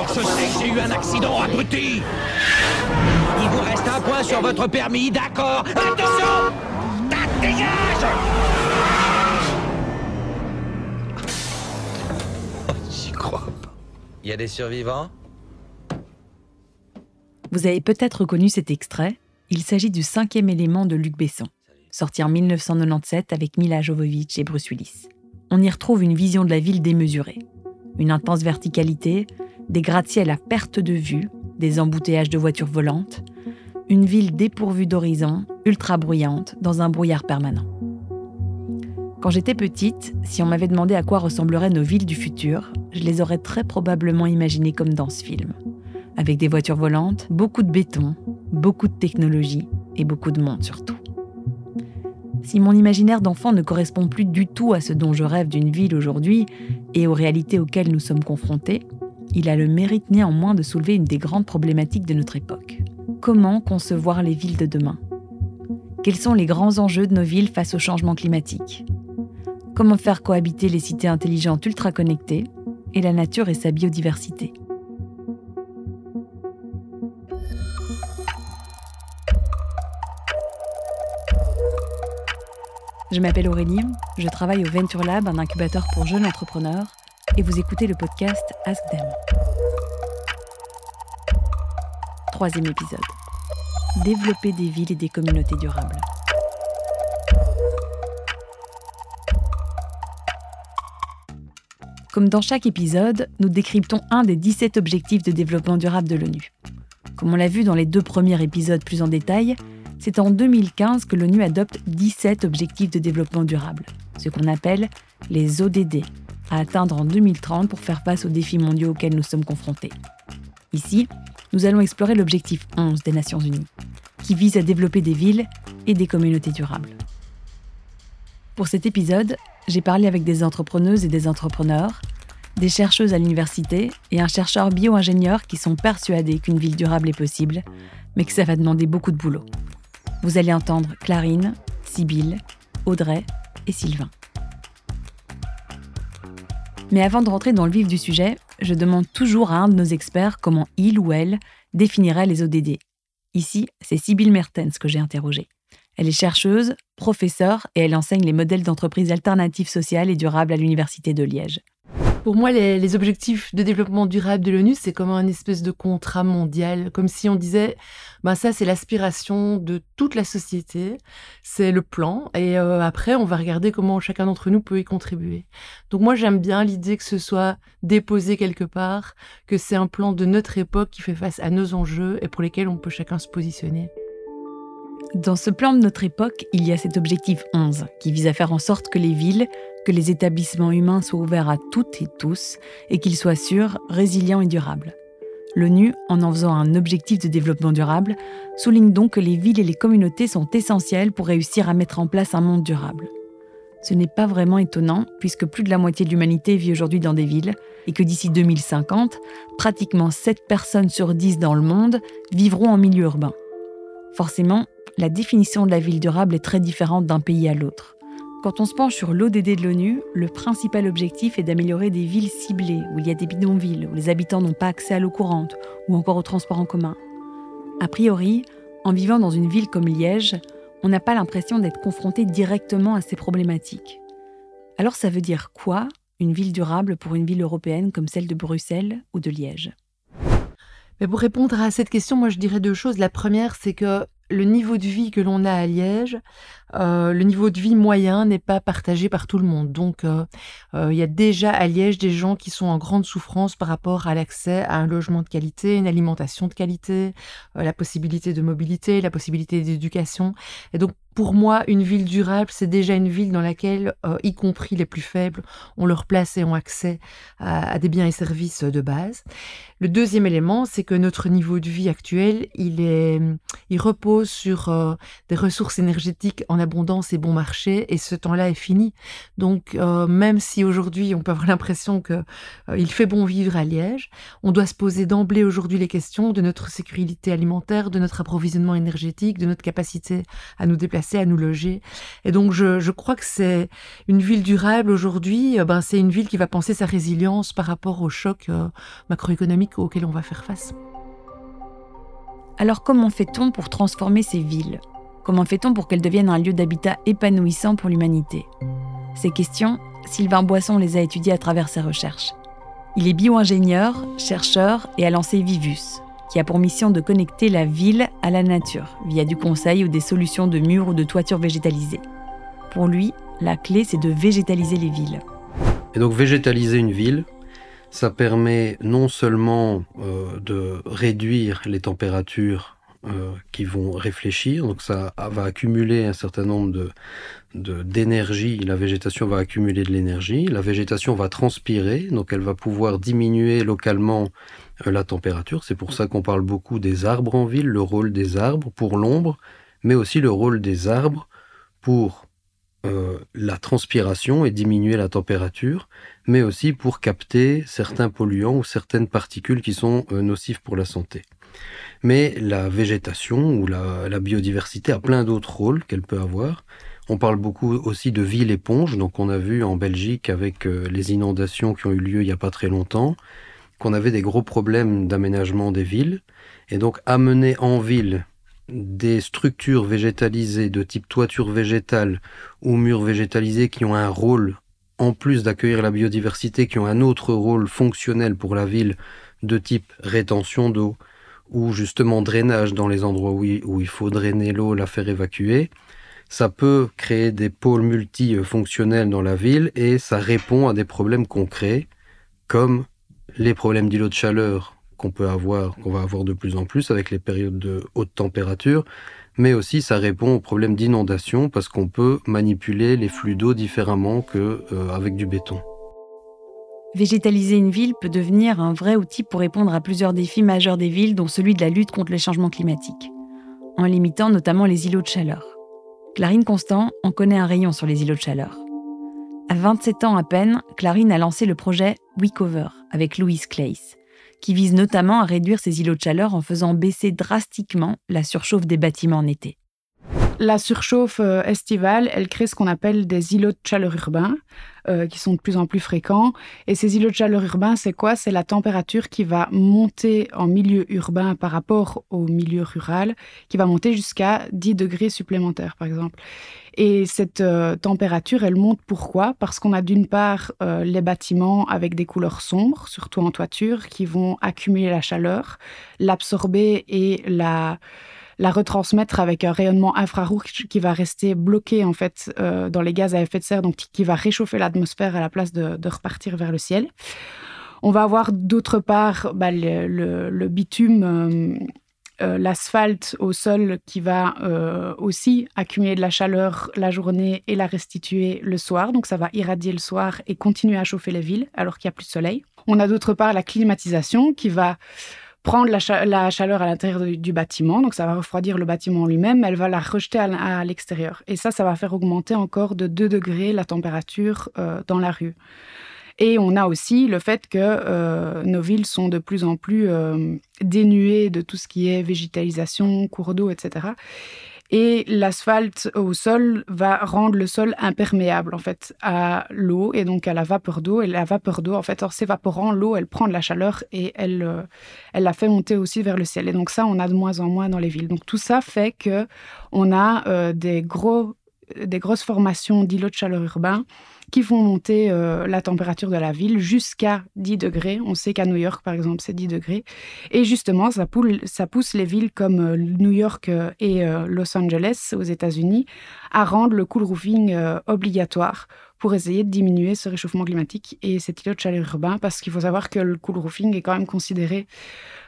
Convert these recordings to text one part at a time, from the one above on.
Alors je sais que j'ai eu un accident, abruti Il vous reste un point sur votre permis, d'accord Attention Dégage J'y crois pas. Y a des survivants? Vous avez peut-être reconnu cet extrait. Il s'agit du cinquième élément de Luc Besson, sorti en 1997 avec Mila Jovovich et Bruce Willis. On y retrouve une vision de la ville démesurée. Une intense verticalité, des gratte-ciel à perte de vue, des embouteillages de voitures volantes, une ville dépourvue d'horizon, ultra bruyante, dans un brouillard permanent. Quand j'étais petite, si on m'avait demandé à quoi ressembleraient nos villes du futur, je les aurais très probablement imaginées comme dans ce film. Avec des voitures volantes, beaucoup de béton, beaucoup de technologie et beaucoup de monde surtout. Si mon imaginaire d'enfant ne correspond plus du tout à ce dont je rêve d'une ville aujourd'hui et aux réalités auxquelles nous sommes confrontés, il a le mérite néanmoins de soulever une des grandes problématiques de notre époque. Comment concevoir les villes de demain? Quels sont les grands enjeux de nos villes face au changement climatique? Comment faire cohabiter les cités intelligentes ultra connectées et la nature et sa biodiversité? Je m'appelle Aurélie, je travaille au Venture Lab, un incubateur pour jeunes entrepreneurs, et vous écoutez le podcast Ask Them. Troisième épisode. Développer des villes et des communautés durables. Comme dans chaque épisode, nous décryptons un des 17 objectifs de développement durable de l'ONU. Comme on l'a vu dans les deux premiers épisodes plus en détail, c'est en 2015 que l'ONU adopte 17 objectifs de développement durable, ce qu'on appelle les ODD, à atteindre en 2030 pour faire face aux défis mondiaux auxquels nous sommes confrontés. Ici, nous allons explorer l'objectif 11 des Nations Unies, qui vise à développer des villes et des communautés durables. Pour cet épisode, j'ai parlé avec des entrepreneuses et des entrepreneurs, des chercheuses à l'université et un chercheur bio-ingénieur qui sont persuadés qu'une ville durable est possible, mais que ça va demander beaucoup de boulot. Vous allez entendre Clarine, Sybille, Audrey et Sylvain. Mais avant de rentrer dans le vif du sujet, je demande toujours à un de nos experts comment il ou elle définirait les ODD. Ici, c'est Sybille Mertens que j'ai interrogée. Elle est chercheuse, professeure et elle enseigne les modèles d'entreprise alternatives sociales et durables à l'Université de Liège. Pour moi, les, objectifs de développement durable de l'ONU, c'est comme un espèce de contrat mondial, comme si on disait, ben ça c'est l'aspiration de toute la société, c'est le plan, et euh, après on va regarder comment chacun d'entre nous peut y contribuer. Donc moi j'aime bien l'idée que ce soit déposé quelque part, que c'est un plan de notre époque qui fait face à nos enjeux et pour lesquels on peut chacun se positionner. Dans ce plan de notre époque, il y a cet objectif 11 qui vise à faire en sorte que les villes, que les établissements humains soient ouverts à toutes et tous et qu'ils soient sûrs, résilients et durables. L'ONU, en en faisant un objectif de développement durable, souligne donc que les villes et les communautés sont essentielles pour réussir à mettre en place un monde durable. Ce n'est pas vraiment étonnant puisque plus de la moitié de l'humanité vit aujourd'hui dans des villes et que d'ici 2050, pratiquement 7 personnes sur 10 dans le monde vivront en milieu urbain. Forcément, la définition de la ville durable est très différente d'un pays à l'autre. Quand on se penche sur l'ODD de l'ONU, le principal objectif est d'améliorer des villes ciblées où il y a des bidonvilles, où les habitants n'ont pas accès à l'eau courante ou encore au transport en commun. A priori, en vivant dans une ville comme Liège, on n'a pas l'impression d'être confronté directement à ces problématiques. Alors ça veut dire quoi, une ville durable pour une ville européenne comme celle de Bruxelles ou de Liège? Mais pour répondre à cette question, moi je dirais deux choses. La première, c'est que le niveau de vie que l'on a à Liège, euh, le niveau de vie moyen n'est pas partagé par tout le monde. Donc, euh, euh, il y a déjà à Liège des gens qui sont en grande souffrance par rapport à l'accès à un logement de qualité, une alimentation de qualité, la possibilité de mobilité, la possibilité d'éducation. Et donc, pour moi, une ville durable, c'est déjà une ville dans laquelle, y compris les plus faibles, ont leur place et ont accès à, des biens et services de base. Le deuxième élément, c'est que notre niveau de vie actuel, il, est, il repose sur des ressources énergétiques en abondance et bon marché, et ce temps-là est fini. Donc, euh, même si aujourd'hui on peut avoir l'impression que euh, il fait bon vivre à Liège, on doit se poser d'emblée aujourd'hui les questions de notre sécurité alimentaire, de notre approvisionnement énergétique, de notre capacité à nous déplacer à nous loger. Et donc je, crois que c'est une ville durable aujourd'hui, euh, ben, c'est une ville qui va penser sa résilience par rapport aux chocs euh, macroéconomiques auxquels on va faire face. Alors comment fait-on pour transformer ces villes? Comment fait-on pour qu'elles deviennent un lieu d'habitat épanouissant pour l'humanité? Ces questions, Sylvain Boisson les a étudiées à travers ses recherches. Il est bio-ingénieur, chercheur et a lancé Vivus, qui a pour mission de connecter la ville à la nature via du conseil ou des solutions de murs ou de toitures végétalisées. Pour lui, la clé, c'est de végétaliser les villes. Et donc végétaliser une ville, ça permet non seulement euh, de réduire les températures euh, qui vont réfléchir, donc ça va accumuler un certain nombre de, d'énergie, la végétation va accumuler de l'énergie, la végétation va transpirer, donc elle va pouvoir diminuer localement la température. C'est pour ça qu'on parle beaucoup des arbres en ville, le rôle des arbres pour l'ombre, mais aussi le rôle des arbres pour euh, la transpiration et diminuer la température, mais aussi pour capter certains polluants ou certaines particules qui sont euh, nocives pour la santé. Mais la végétation ou la biodiversité a plein d'autres rôles qu'elle peut avoir. On parle beaucoup aussi de ville éponge, donc on a vu en Belgique avec euh, les inondations qui ont eu lieu il n'y a pas très longtemps, qu'on avait des gros problèmes d'aménagement des villes, et donc amener en ville des structures végétalisées de type toiture végétale ou murs végétalisés qui ont un rôle, en plus d'accueillir la biodiversité, qui ont un autre rôle fonctionnel pour la ville de type rétention d'eau ou justement drainage dans les endroits où il faut drainer l'eau, la faire évacuer, ça peut créer des pôles multifonctionnels dans la ville et ça répond à des problèmes concrets comme les problèmes d'îlots de chaleur qu'on peut avoir, qu'on va avoir de plus en plus avec les périodes de haute température, mais aussi ça répond aux problèmes d'inondation parce qu'on peut manipuler les flux d'eau différemment qu'avec euh, du béton. Végétaliser une ville peut devenir un vrai outil pour répondre à plusieurs défis majeurs des villes, dont celui de la lutte contre les changements climatiques, en limitant notamment les îlots de chaleur. Clarine Constant en connaît un rayon sur les îlots de chaleur. À 27 ans à peine, Clarine a lancé le projet WeCover avec Louise Clays, qui vise notamment à réduire ces îlots de chaleur en faisant baisser drastiquement la surchauffe des bâtiments en été. La surchauffe euh, estivale, elle crée ce qu'on appelle des îlots de chaleur urbains, euh, qui sont de plus en plus fréquents. Et ces îlots de chaleur urbains, c'est quoi? C'est la température qui va monter en milieu urbain par rapport au milieu rural, qui va monter jusqu'à 10 degrés supplémentaires, par exemple. Et cette euh, température, elle monte pourquoi? Parce qu'on a d'une part les bâtiments avec des couleurs sombres, surtout en toiture, qui vont accumuler la chaleur, l'absorber et la la retransmettre avec un rayonnement infrarouge qui va rester bloqué en fait euh, dans les gaz à effet de serre, donc qui va réchauffer l'atmosphère à la place de, repartir vers le ciel. On va avoir d'autre part bah, le, bitume. Euh, euh, l'asphalte au sol qui va aussi accumuler de la chaleur la journée et la restituer le soir. Donc ça va irradier le soir et continuer à chauffer les villes alors qu'il n'y a plus de soleil. On a d'autre part la climatisation qui va prendre la, chaleur à l'intérieur du, bâtiment, donc ça va refroidir le bâtiment lui-même, elle va la rejeter à, l'extérieur. Et ça, ça va faire augmenter encore de 2 degrés la température euh, dans la rue. Et on a aussi le fait que euh, nos villes sont de plus en plus euh, dénuées de tout ce qui est végétalisation, cours d'eau, etc. Et l'asphalte au sol va rendre le sol imperméable en fait à l'eau et donc à la vapeur d'eau. Et la vapeur d'eau, en fait, en s'évaporant, l'eau, elle prend de la chaleur et elle, euh, elle la fait monter aussi vers le ciel. Et donc ça, on a de moins en moins dans les villes. Donc tout ça fait que on a euh, des gros, des grosses formations d'îlots de chaleur urbains qui font monter euh, la température de la ville jusqu'à 10 degrés. On sait qu'à New York, par exemple, c'est 10 degrés. Et justement, ça, ça pousse les villes comme euh, New York euh, et Los Angeles aux États-Unis à rendre le cool roofing obligatoire pour essayer de diminuer ce réchauffement climatique et cet îlot de chaleur urbain, parce qu'il faut savoir que le cool roofing est quand même considéré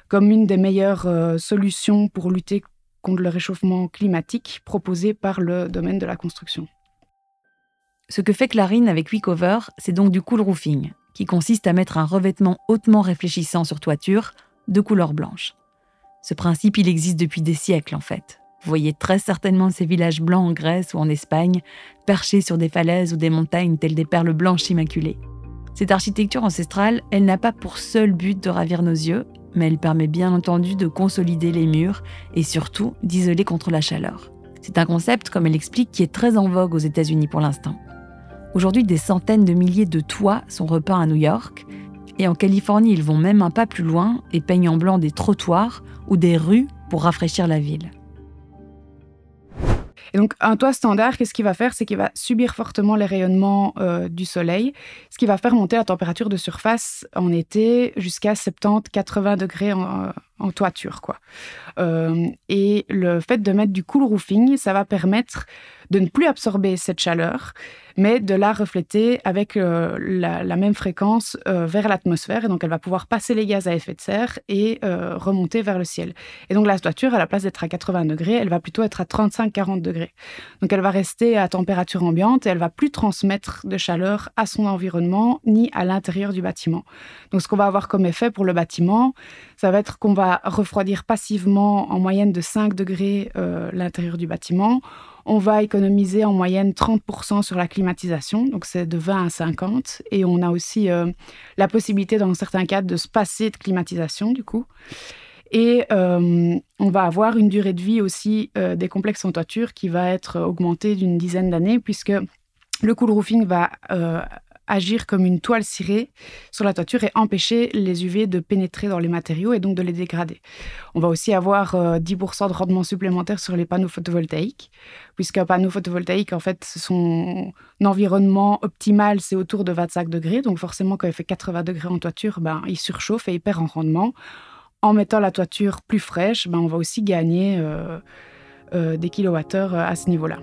comme une des meilleures solutions pour lutter contre le réchauffement climatique proposé par le domaine de la construction. Ce que fait Clarine avec WeCover, c'est donc du cool roofing, qui consiste à mettre un revêtement hautement réfléchissant sur toiture de couleur blanche. Ce principe, il existe depuis des siècles en fait. Vous voyez très certainement ces villages blancs en Grèce ou en Espagne, perchés sur des falaises ou des montagnes telles des perles blanches immaculées. Cette architecture ancestrale, elle n'a pas pour seul but de ravir nos yeux, mais elle permet bien entendu de consolider les murs et surtout d'isoler contre la chaleur. C'est un concept, comme elle explique, qui est très en vogue aux États-Unis pour l'instant. Aujourd'hui, des centaines de milliers de toits sont repeints à New York, et en Californie, ils vont même un pas plus loin et peignent en blanc des trottoirs ou des rues pour rafraîchir la ville. Et donc, un toit standard, qu'est-ce qu'il va faire? C'est qu'il va subir fortement les rayonnements euh, du soleil, ce qui va faire monter la température de surface en été jusqu'à 70-80 degrés en, en, toiture. Quoi. Euh, et le fait de mettre du cool roofing, ça va permettre de ne plus absorber cette chaleur, mais de la refléter avec euh, la, même fréquence euh, vers l'atmosphère. Et donc, elle va pouvoir passer les gaz à effet de serre et remonter vers le ciel. Et donc, la toiture, à la place d'être à 80 degrés, elle va plutôt être à 35-40 degrés. Donc, elle va rester à température ambiante et elle va plus transmettre de chaleur à son environnement ni à l'intérieur du bâtiment. Donc, ce qu'on va avoir comme effet pour le bâtiment, ça va être qu'on va refroidir passivement en moyenne de 5 degrés l'intérieur du bâtiment on va économiser en moyenne 30% sur la climatisation, donc c'est de 20 à 50. Et on a aussi euh, la possibilité, dans certains cas, de se passer de climatisation, du coup. Et euh, on va avoir une durée de vie aussi euh, des complexes en toiture qui va être augmentée d'une dizaine d'années, puisque le cool roofing va agir comme une toile cirée sur la toiture et empêcher les UV de pénétrer dans les matériaux et donc de les dégrader. On va aussi avoir 10% euh, de rendement supplémentaire sur les panneaux photovoltaïques, puisqu'un panneau photovoltaïque, en fait, son environnement optimal, c'est autour de 25 degrés. Donc forcément, quand il fait 80 degrés en toiture, ben, il surchauffe et il perd en rendement. En mettant la toiture plus fraîche, ben, on va aussi gagner euh, euh, des kilowattheures à ce niveau-là.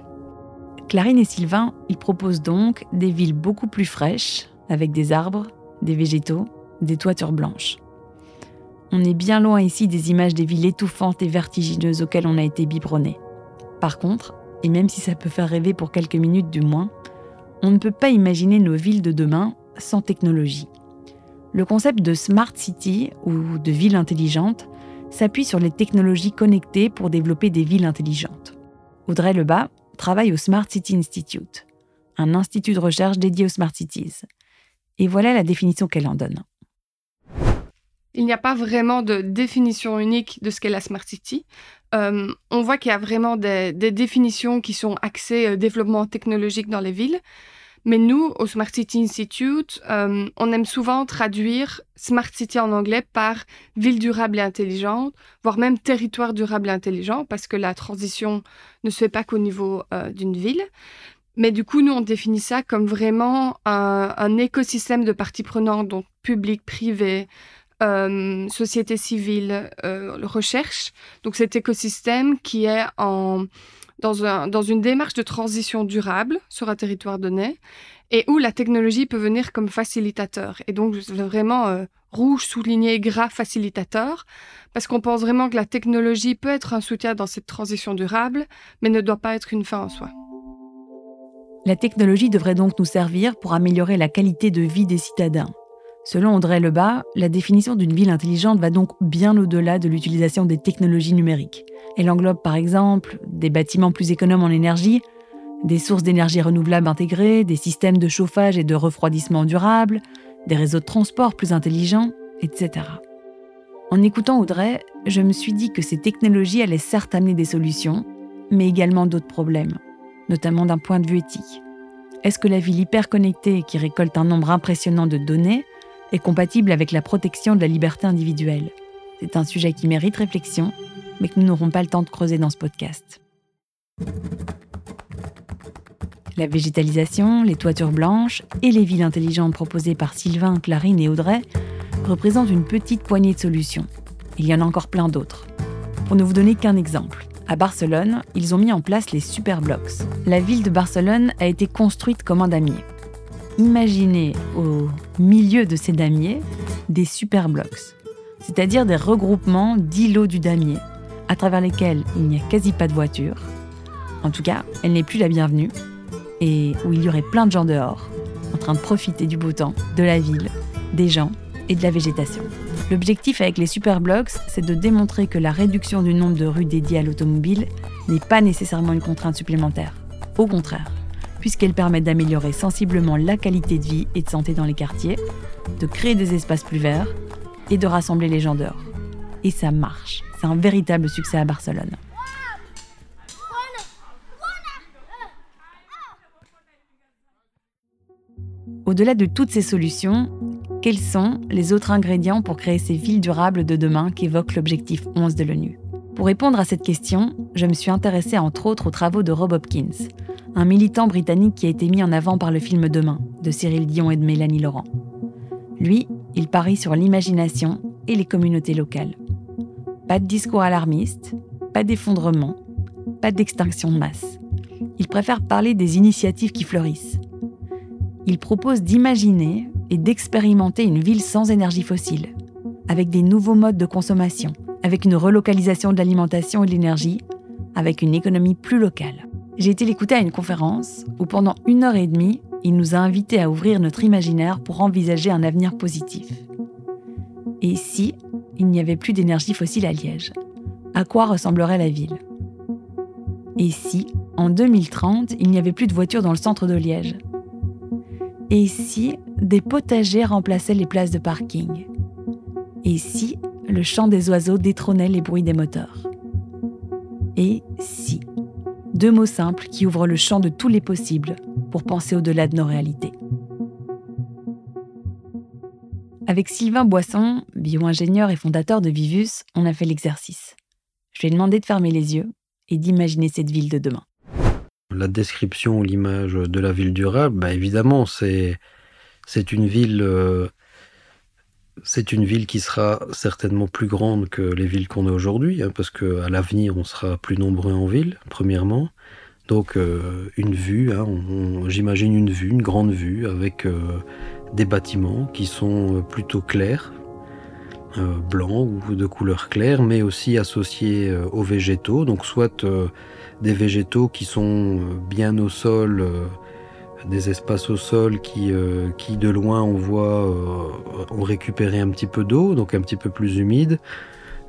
Clarine et Sylvain, ils proposent donc des villes beaucoup plus fraîches, avec des arbres, des végétaux, des toitures blanches. On est bien loin ici des images des villes étouffantes et vertigineuses auxquelles on a été biberonné. Par contre, et même si ça peut faire rêver pour quelques minutes du moins, on ne peut pas imaginer nos villes de demain sans technologie. Le concept de Smart City ou de ville intelligente s'appuie sur les technologies connectées pour développer des villes intelligentes. Audrey Lebas, travaille au Smart City Institute, un institut de recherche dédié aux Smart Cities. Et voilà la définition qu'elle en donne. Il n'y a pas vraiment de définition unique de ce qu'est la Smart City. Euh, on voit qu'il y a vraiment des, définitions qui sont axées au euh, développement technologique dans les villes. Mais nous, au Smart City Institute, euh, on aime souvent traduire Smart City en anglais par ville durable et intelligente, voire même territoire durable et intelligent, parce que la transition ne se fait pas qu'au niveau euh, d'une ville. Mais du coup, nous, on définit ça comme vraiment un, écosystème de parties prenantes, donc public, privé, euh, société civile, recherche. Donc cet écosystème qui est en dans, une démarche de transition durable sur un territoire donné et où la technologie peut venir comme facilitateur. Et donc vraiment euh, rouge souligné gras facilitateur, parce qu'on pense vraiment que la technologie peut être un soutien dans cette transition durable, mais ne doit pas être une fin en soi. La technologie devrait donc nous servir pour améliorer la qualité de vie des citadins. Selon Audrey Lebas, la définition d'une ville intelligente va donc bien au-delà de l'utilisation des technologies numériques. Elle englobe par exemple des bâtiments plus économes en énergie, des sources d'énergie renouvelables intégrées, des systèmes de chauffage et de refroidissement durables, des réseaux de transport plus intelligents, etc. En écoutant Audrey, je me suis dit que ces technologies allaient certes amener des solutions, mais également d'autres problèmes, notamment d'un point de vue éthique. Est-ce que la ville hyper connectée qui récolte un nombre impressionnant de données est compatible avec la protection de la liberté individuelle C'est un sujet qui mérite réflexion, mais que nous n'aurons pas le temps de creuser dans ce podcast. La végétalisation, les toitures blanches et les villes intelligentes proposées par Sylvain, Clarine et Audrey représentent une petite poignée de solutions. Il y en a encore plein d'autres. Pour ne vous donner qu'un exemple, à Barcelone, ils ont mis en place les superblocks. La ville de Barcelone a été construite comme un damier imaginez au milieu de ces damiers des superblocks, c'est-à-dire des regroupements d'îlots du damier, à travers lesquels il n'y a quasi pas de voiture. En tout cas, elle n'est plus la bienvenue, et où il y aurait plein de gens dehors, en train de profiter du beau temps, de la ville, des gens et de la végétation. L'objectif avec les superblocks, c'est de démontrer que la réduction du nombre de rues dédiées à l'automobile n'est pas nécessairement une contrainte supplémentaire. Au contraire, puisqu'elles permettent d'améliorer sensiblement la qualité de vie et de santé dans les quartiers, de créer des espaces plus verts et de rassembler les gens dehors. Et ça marche, c'est un véritable succès à Barcelone. Au-delà de toutes ces solutions, quels sont les autres ingrédients pour créer ces villes durables de demain qu'évoque l'objectif 11 de l'ONU? Pour répondre à cette question, je me suis intéressée entre autres aux travaux de Rob Hopkins, un militant britannique qui a été mis en avant par le film Demain de Cyril Dion et de Mélanie Laurent. Lui, il parie sur l'imagination et les communautés locales. Pas de discours alarmiste, pas d'effondrement, pas d'extinction de masse. Il préfère parler des initiatives qui fleurissent. Il propose d'imaginer et d'expérimenter une ville sans énergie fossile, avec des nouveaux modes de consommation, avec une relocalisation de l'alimentation et de l'énergie, avec une économie plus locale. J'ai été l'écouter à une conférence où pendant une heure et demie, il nous a invités à ouvrir notre imaginaire pour envisager un avenir positif. Et si il n'y avait plus d'énergie fossile à Liège? À quoi ressemblerait la ville? Et si, en 2030, il n'y avait plus de voitures dans le centre de Liège? Et si des potagers remplaçaient les places de parking? Et si le chant des oiseaux détrônait les bruits des moteurs? Et si Deux mots simples qui ouvrent le champ de tous les possibles pour penser au-delà de nos réalités. Avec Sylvain Boisson, bio-ingénieur et fondateur de Vivus, on a fait l'exercice. Je lui ai demandé de fermer les yeux et d'imaginer cette ville de demain. La description ou l'image de la ville durable, bah évidemment, c'est une ville euh, c'est une ville qui sera certainement plus grande que les villes qu'on a aujourd'hui, hein, parce qu'à l'avenir, on sera plus nombreux en ville, premièrement. Donc, euh, une vue, hein, j'imagine une vue, une grande vue, avec euh, des bâtiments qui sont euh, plutôt clairs, blancs ou de couleur claire, mais aussi associés aux végétaux, donc soit des végétaux qui sont bien au sol, des espaces au sol qui, qui de loin on voit ont récupéré un petit peu d'eau, donc un petit peu plus humide,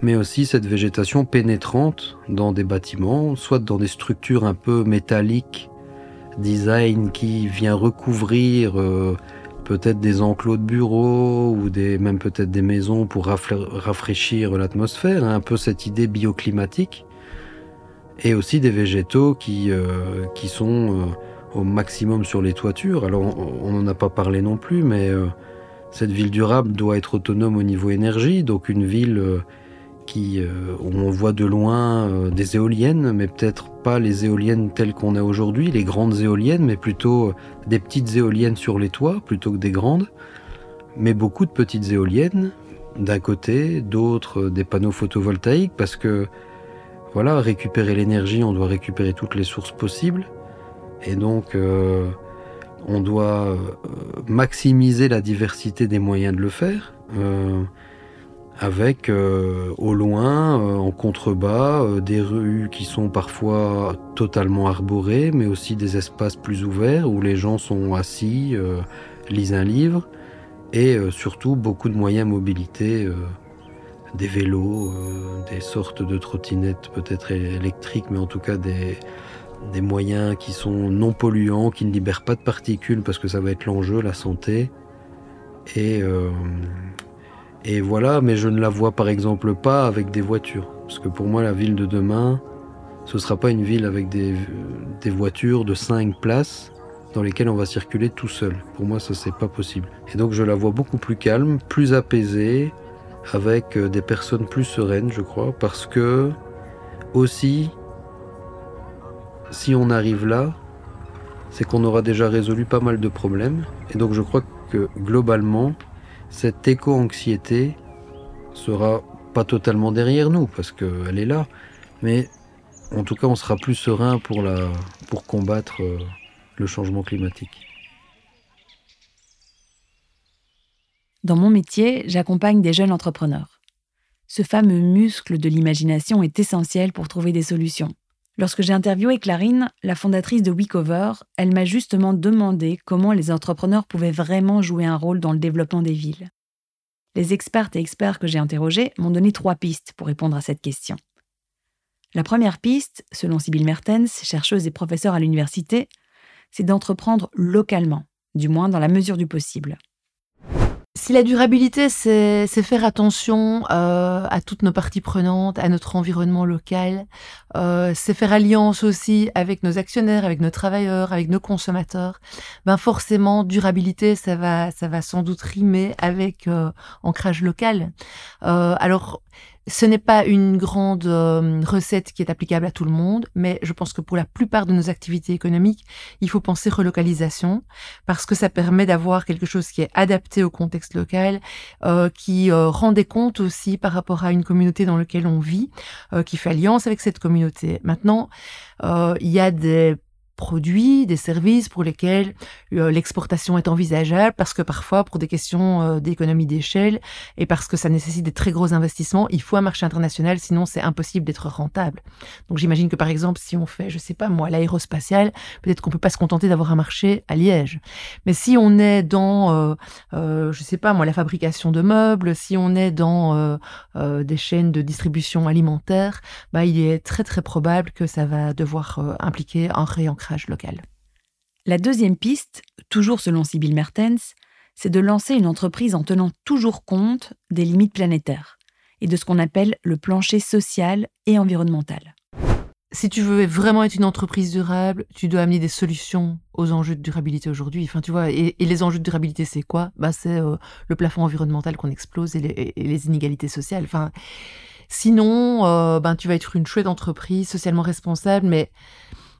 mais aussi cette végétation pénétrante dans des bâtiments, soit dans des structures un peu métalliques, design qui vient recouvrir peut-être des enclos de bureaux ou des, même peut-être des maisons pour rafraîchir l'atmosphère, hein, un peu cette idée bioclimatique, et aussi des végétaux qui, euh, qui sont euh, au maximum sur les toitures. Alors on n'en a pas parlé non plus, mais euh, cette ville durable doit être autonome au niveau énergie, donc une ville qui, où on voit de loin des éoliennes, mais peut-être pas les éoliennes telles qu'on a aujourd'hui, les grandes éoliennes, mais plutôt des petites éoliennes sur les toits plutôt que des grandes, mais beaucoup de petites éoliennes d'un côté, d'autres des panneaux photovoltaïques, parce que voilà, récupérer l'énergie, on doit récupérer toutes les sources possibles, et donc euh, on doit euh, maximiser la diversité des moyens de le faire. Euh, avec au loin, en contrebas, des rues qui sont parfois totalement arborées, mais aussi des espaces plus ouverts où les gens sont assis, lisent un livre, et surtout beaucoup de moyens de mobilité, des vélos, des sortes de trottinettes peut-être électriques, mais en tout cas des, des moyens qui sont non polluants, qui ne libèrent pas de particules, parce que ça va être l'enjeu, la santé. Et et voilà, mais je ne la vois par exemple pas avec des voitures. Parce que pour moi, la ville de demain, ce ne sera pas une ville avec des, voitures de 5 places dans lesquelles on va circuler tout seul. Pour moi, ça, c'est pas possible. Et donc, je la vois beaucoup plus calme, plus apaisée, avec euh, des personnes plus sereines, je crois, parce que aussi, si on arrive là, c'est qu'on aura déjà résolu pas mal de problèmes. Et donc, je crois que globalement, cette éco-anxiété sera pas totalement derrière nous parce qu'elle est là, mais en tout cas on sera plus serein pour, pour combattre euh, le changement climatique. Dans mon métier, j'accompagne des jeunes entrepreneurs. Ce fameux muscle de l'imagination est essentiel pour trouver des solutions. Lorsque j'ai interviewé Clarine, la fondatrice de WeCover, elle m'a justement demandé comment les entrepreneurs pouvaient vraiment jouer un rôle dans le développement des villes. Les expertes et experts que j'ai interrogés m'ont donné trois pistes pour répondre à cette question. La première piste, selon Sybille Mertens, chercheuse et professeure à l'université, c'est d'entreprendre localement, du moins dans la mesure du possible. Si la durabilité, c'est faire attention euh, à toutes nos parties prenantes, à notre environnement local, euh, c'est faire alliance aussi avec nos actionnaires, avec nos travailleurs, avec nos consommateurs, ben forcément, durabilité, ça va, ça va sans doute rimer avec euh, ancrage local. alors, ce n'est pas une grande euh, recette qui est applicable à tout le monde, mais je pense que pour la plupart de nos activités économiques, il faut penser relocalisation parce que ça permet d'avoir quelque chose qui est adapté au contexte local, euh, qui euh, rend des comptes aussi par rapport à une communauté dans laquelle on vit, qui fait alliance avec cette communauté. Maintenant, il y a des produits, des services pour lesquels euh, l'exportation est envisageable parce que parfois, pour des questions euh, d'économie d'échelle et parce que ça nécessite des très gros investissements, il faut un marché international, sinon c'est impossible d'être rentable. Donc j'imagine que par exemple, si on fait, je sais pas moi, l'aérospatial, peut-être qu'on peut pas se contenter d'avoir un marché à Liège. Mais si on est dans, euh, euh je sais pas moi, la fabrication de meubles, si on est dans des chaînes de distribution alimentaire, bah, il est très très probable que ça va devoir impliquer un réancrage local. La deuxième piste, toujours selon Sibyl Mertens, c'est de lancer une entreprise en tenant toujours compte des limites planétaires et de ce qu'on appelle le plancher social et environnemental. Si tu veux vraiment être une entreprise durable, tu dois amener des solutions aux enjeux de durabilité aujourd'hui. Enfin, tu vois, et, les enjeux de durabilité, c'est quoi? Bah, C'est euh, le plafond environnemental qu'on explose et les, inégalités sociales. Enfin, sinon, euh, ben, tu vas être une chouette entreprise socialement responsable, mais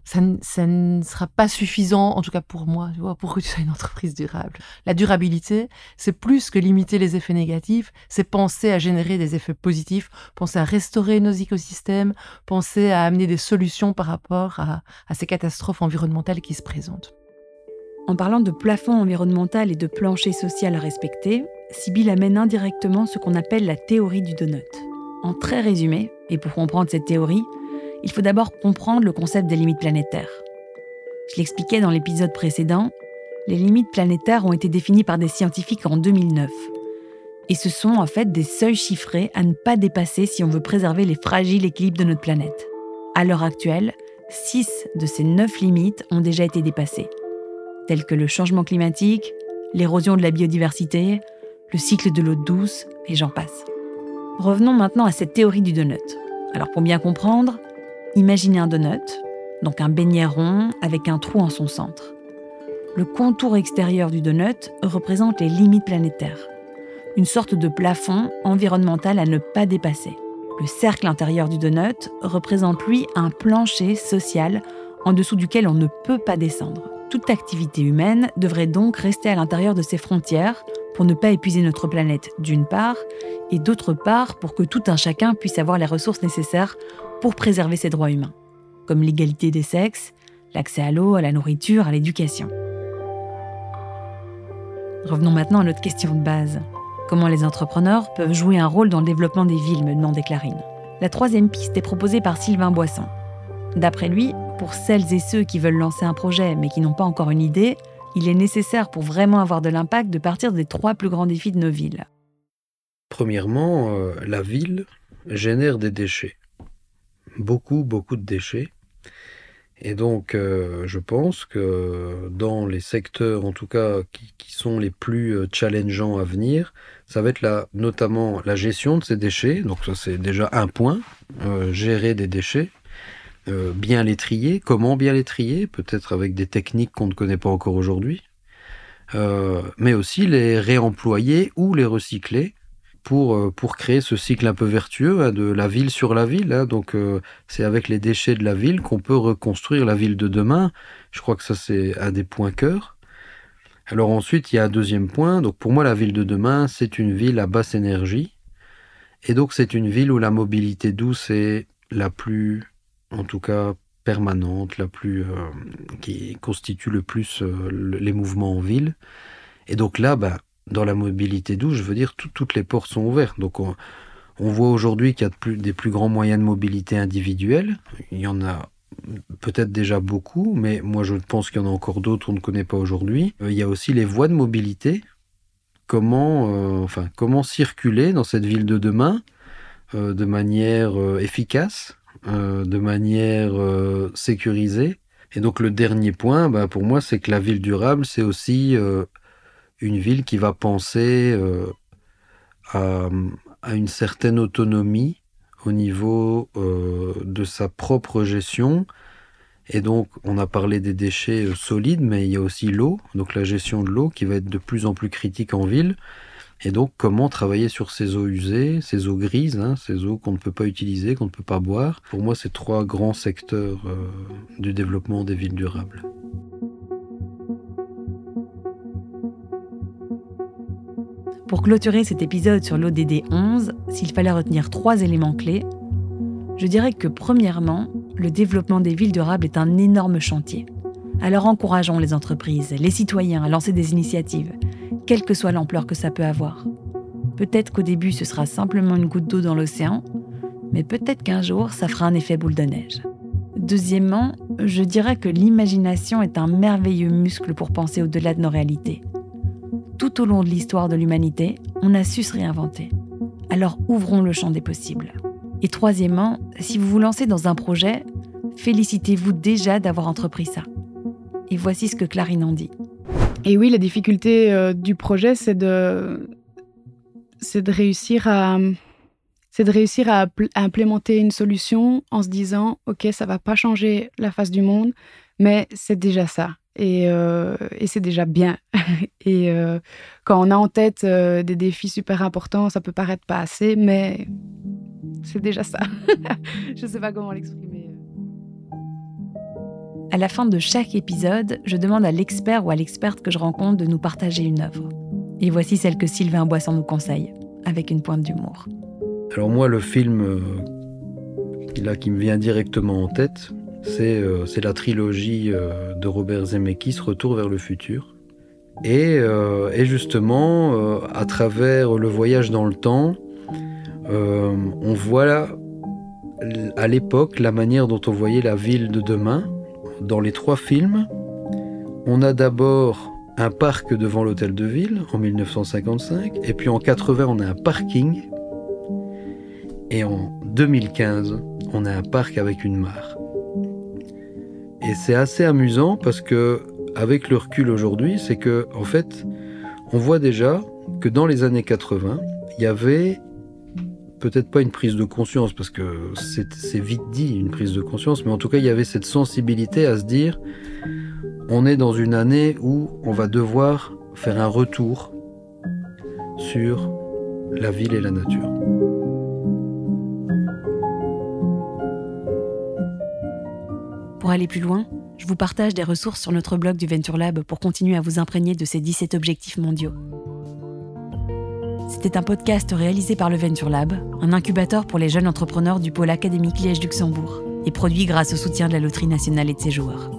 ça, ne sera pas suffisant, en tout cas pour moi, tu pour que tu sois une entreprise durable. La durabilité, c'est plus que limiter les effets négatifs, c'est penser à générer des effets positifs, penser à restaurer nos écosystèmes, penser à amener des solutions par rapport à, à ces catastrophes environnementales qui se présentent. En parlant de plafond environnemental et de plancher social à respecter, Sibyl amène indirectement ce qu'on appelle la théorie du donut. En très résumé, et pour comprendre cette théorie, il faut d'abord comprendre le concept des limites planétaires. Je l'expliquais dans l'épisode précédent, les limites planétaires ont été définies par des scientifiques en 2009. Et ce sont en fait des seuils chiffrés à ne pas dépasser si on veut préserver les fragiles équilibres de notre planète. À l'heure actuelle, 6 de ces 9 limites ont déjà été dépassées, telles que le changement climatique, l'érosion de la biodiversité, le cycle de l'eau douce, et j'en passe. Revenons maintenant à cette théorie du donut. Alors pour bien comprendre, Imaginez un donut, donc un beignet rond avec un trou en son centre. Le contour extérieur du donut représente les limites planétaires, une sorte de plafond environnemental à ne pas dépasser. Le cercle intérieur du donut représente lui un plancher social en dessous duquel on ne peut pas descendre. Toute activité humaine devrait donc rester à l'intérieur de ces frontières pour ne pas épuiser notre planète d'une part, et d'autre part pour que tout un chacun puisse avoir les ressources nécessaires pour préserver ses droits humains, comme l'égalité des sexes, l'accès à l'eau, à la nourriture, à l'éducation. Revenons maintenant à notre question de base. Comment les entrepreneurs peuvent jouer un rôle dans le développement des villes, me demandait Clarine. La troisième piste est proposée par Sylvain Boisson. D'après lui, pour celles et ceux qui veulent lancer un projet mais qui n'ont pas encore une idée, il est nécessaire pour vraiment avoir de l'impact de partir des trois plus grands défis de nos villes. Premièrement, euh, la ville génère des déchets beaucoup, beaucoup de déchets. Et donc, euh, je pense que dans les secteurs, en tout cas, qui, sont les plus euh, challengeants à venir, ça va être notamment la gestion de ces déchets. Donc, ça, c'est déjà un point. Euh, gérer des déchets, bien les trier. Comment bien les trier? Peut-être avec des techniques qu'on ne connaît pas encore aujourd'hui. mais aussi les réemployer ou les recycler pour, euh, pour créer ce cycle un peu vertueux hein, de la ville sur la ville. Hein. Donc euh, c'est avec les déchets de la ville qu'on peut reconstruire la ville de demain. Je crois que ça c'est un des points cœur. Alors ensuite il y a un deuxième point. Donc pour moi la ville de demain c'est une ville à basse énergie. Et donc c'est une ville où la mobilité douce est la plus, en tout cas permanente, la plus, euh, qui constitue le plus les mouvements en ville. Et donc là, bah, dans la mobilité douce, je veux dire, toutes les portes sont ouvertes. Donc on, voit aujourd'hui qu'il y a des plus grands moyens de mobilité individuelle. Il y en a peut-être déjà beaucoup, mais moi je pense qu'il y en a encore d'autres qu'on ne connaît pas aujourd'hui. Euh, il y a aussi les voies de mobilité. Comment, euh, enfin, comment circuler dans cette ville de demain euh, de manière efficace, de manière sécurisée. Et donc le dernier point, bah, pour moi, c'est que la ville durable, c'est aussi une ville qui va penser euh, à, une certaine autonomie au niveau euh, de sa propre gestion. Et donc, on a parlé des déchets euh, solides, mais il y a aussi l'eau, donc la gestion de l'eau qui va être de plus en plus critique en ville. Et donc, comment travailler sur ces eaux usées, ces eaux grises, hein, ces eaux qu'on ne peut pas utiliser, qu'on ne peut pas boire. Pour moi, c'est trois grands secteurs du développement des villes durables. Pour clôturer cet épisode sur l'ODD 11, s'il fallait retenir trois éléments clés, je dirais que premièrement, le développement des villes durables est un énorme chantier. Alors encourageons les entreprises, les citoyens à lancer des initiatives, quelle que soit l'ampleur que ça peut avoir. Peut-être qu'au début ce sera simplement une goutte d'eau dans l'océan, mais peut-être qu'un jour ça fera un effet boule de neige. Deuxièmement, je dirais que l'imagination est un merveilleux muscle pour penser au-delà de nos réalités tout au long de l'histoire de l'humanité, on a su se réinventer. Alors ouvrons le champ des possibles. Et troisièmement, si vous vous lancez dans un projet, félicitez-vous déjà d'avoir entrepris ça. Et voici ce que Clarine en dit. Et oui, la difficulté euh, du projet, c'est de, c'est de réussir à, c'est de réussir à, à, implémenter une solution en se disant, ok, ça va pas changer la face du monde, mais c'est déjà ça. Euh, et, c'est déjà bien. et euh, quand on a en tête euh, des défis super importants, ça peut paraître pas assez, mais c'est déjà ça. je sais pas comment l'exprimer. À la fin de chaque épisode, je demande à l'expert ou à l'experte que je rencontre de nous partager une œuvre. Et voici celle que Sylvain Boisson nous conseille, avec une pointe d'humour. Alors moi, le film là, qui me vient directement en tête, euh, c'est la trilogie euh, de Robert Zemeckis, Retour vers le futur. Et, euh, justement, à travers le voyage dans le temps, on voit à l'époque la manière dont on voyait la ville de demain. Dans les trois films, on a d'abord un parc devant l'hôtel de ville en 1955, et puis en 80 on a un parking, et en 2015 on a un parc avec une mare. Et c'est assez amusant parce que, avec le recul aujourd'hui, c'est que, en fait, on voit déjà que dans les années 80, il y avait peut-être pas une prise de conscience, parce que c'est vite dit une prise de conscience, mais en tout cas, il y avait cette sensibilité à se dire, on est dans une année où on va devoir faire un retour sur la ville et la nature. Pour aller plus loin, je vous partage des ressources sur notre blog du Venture Lab pour continuer à vous imprégner de ces 17 objectifs mondiaux. C'était un podcast réalisé par le Venture Lab, un incubateur pour les jeunes entrepreneurs du pôle académique Liège-Luxembourg, et produit grâce au soutien de la Loterie nationale et de ses joueurs.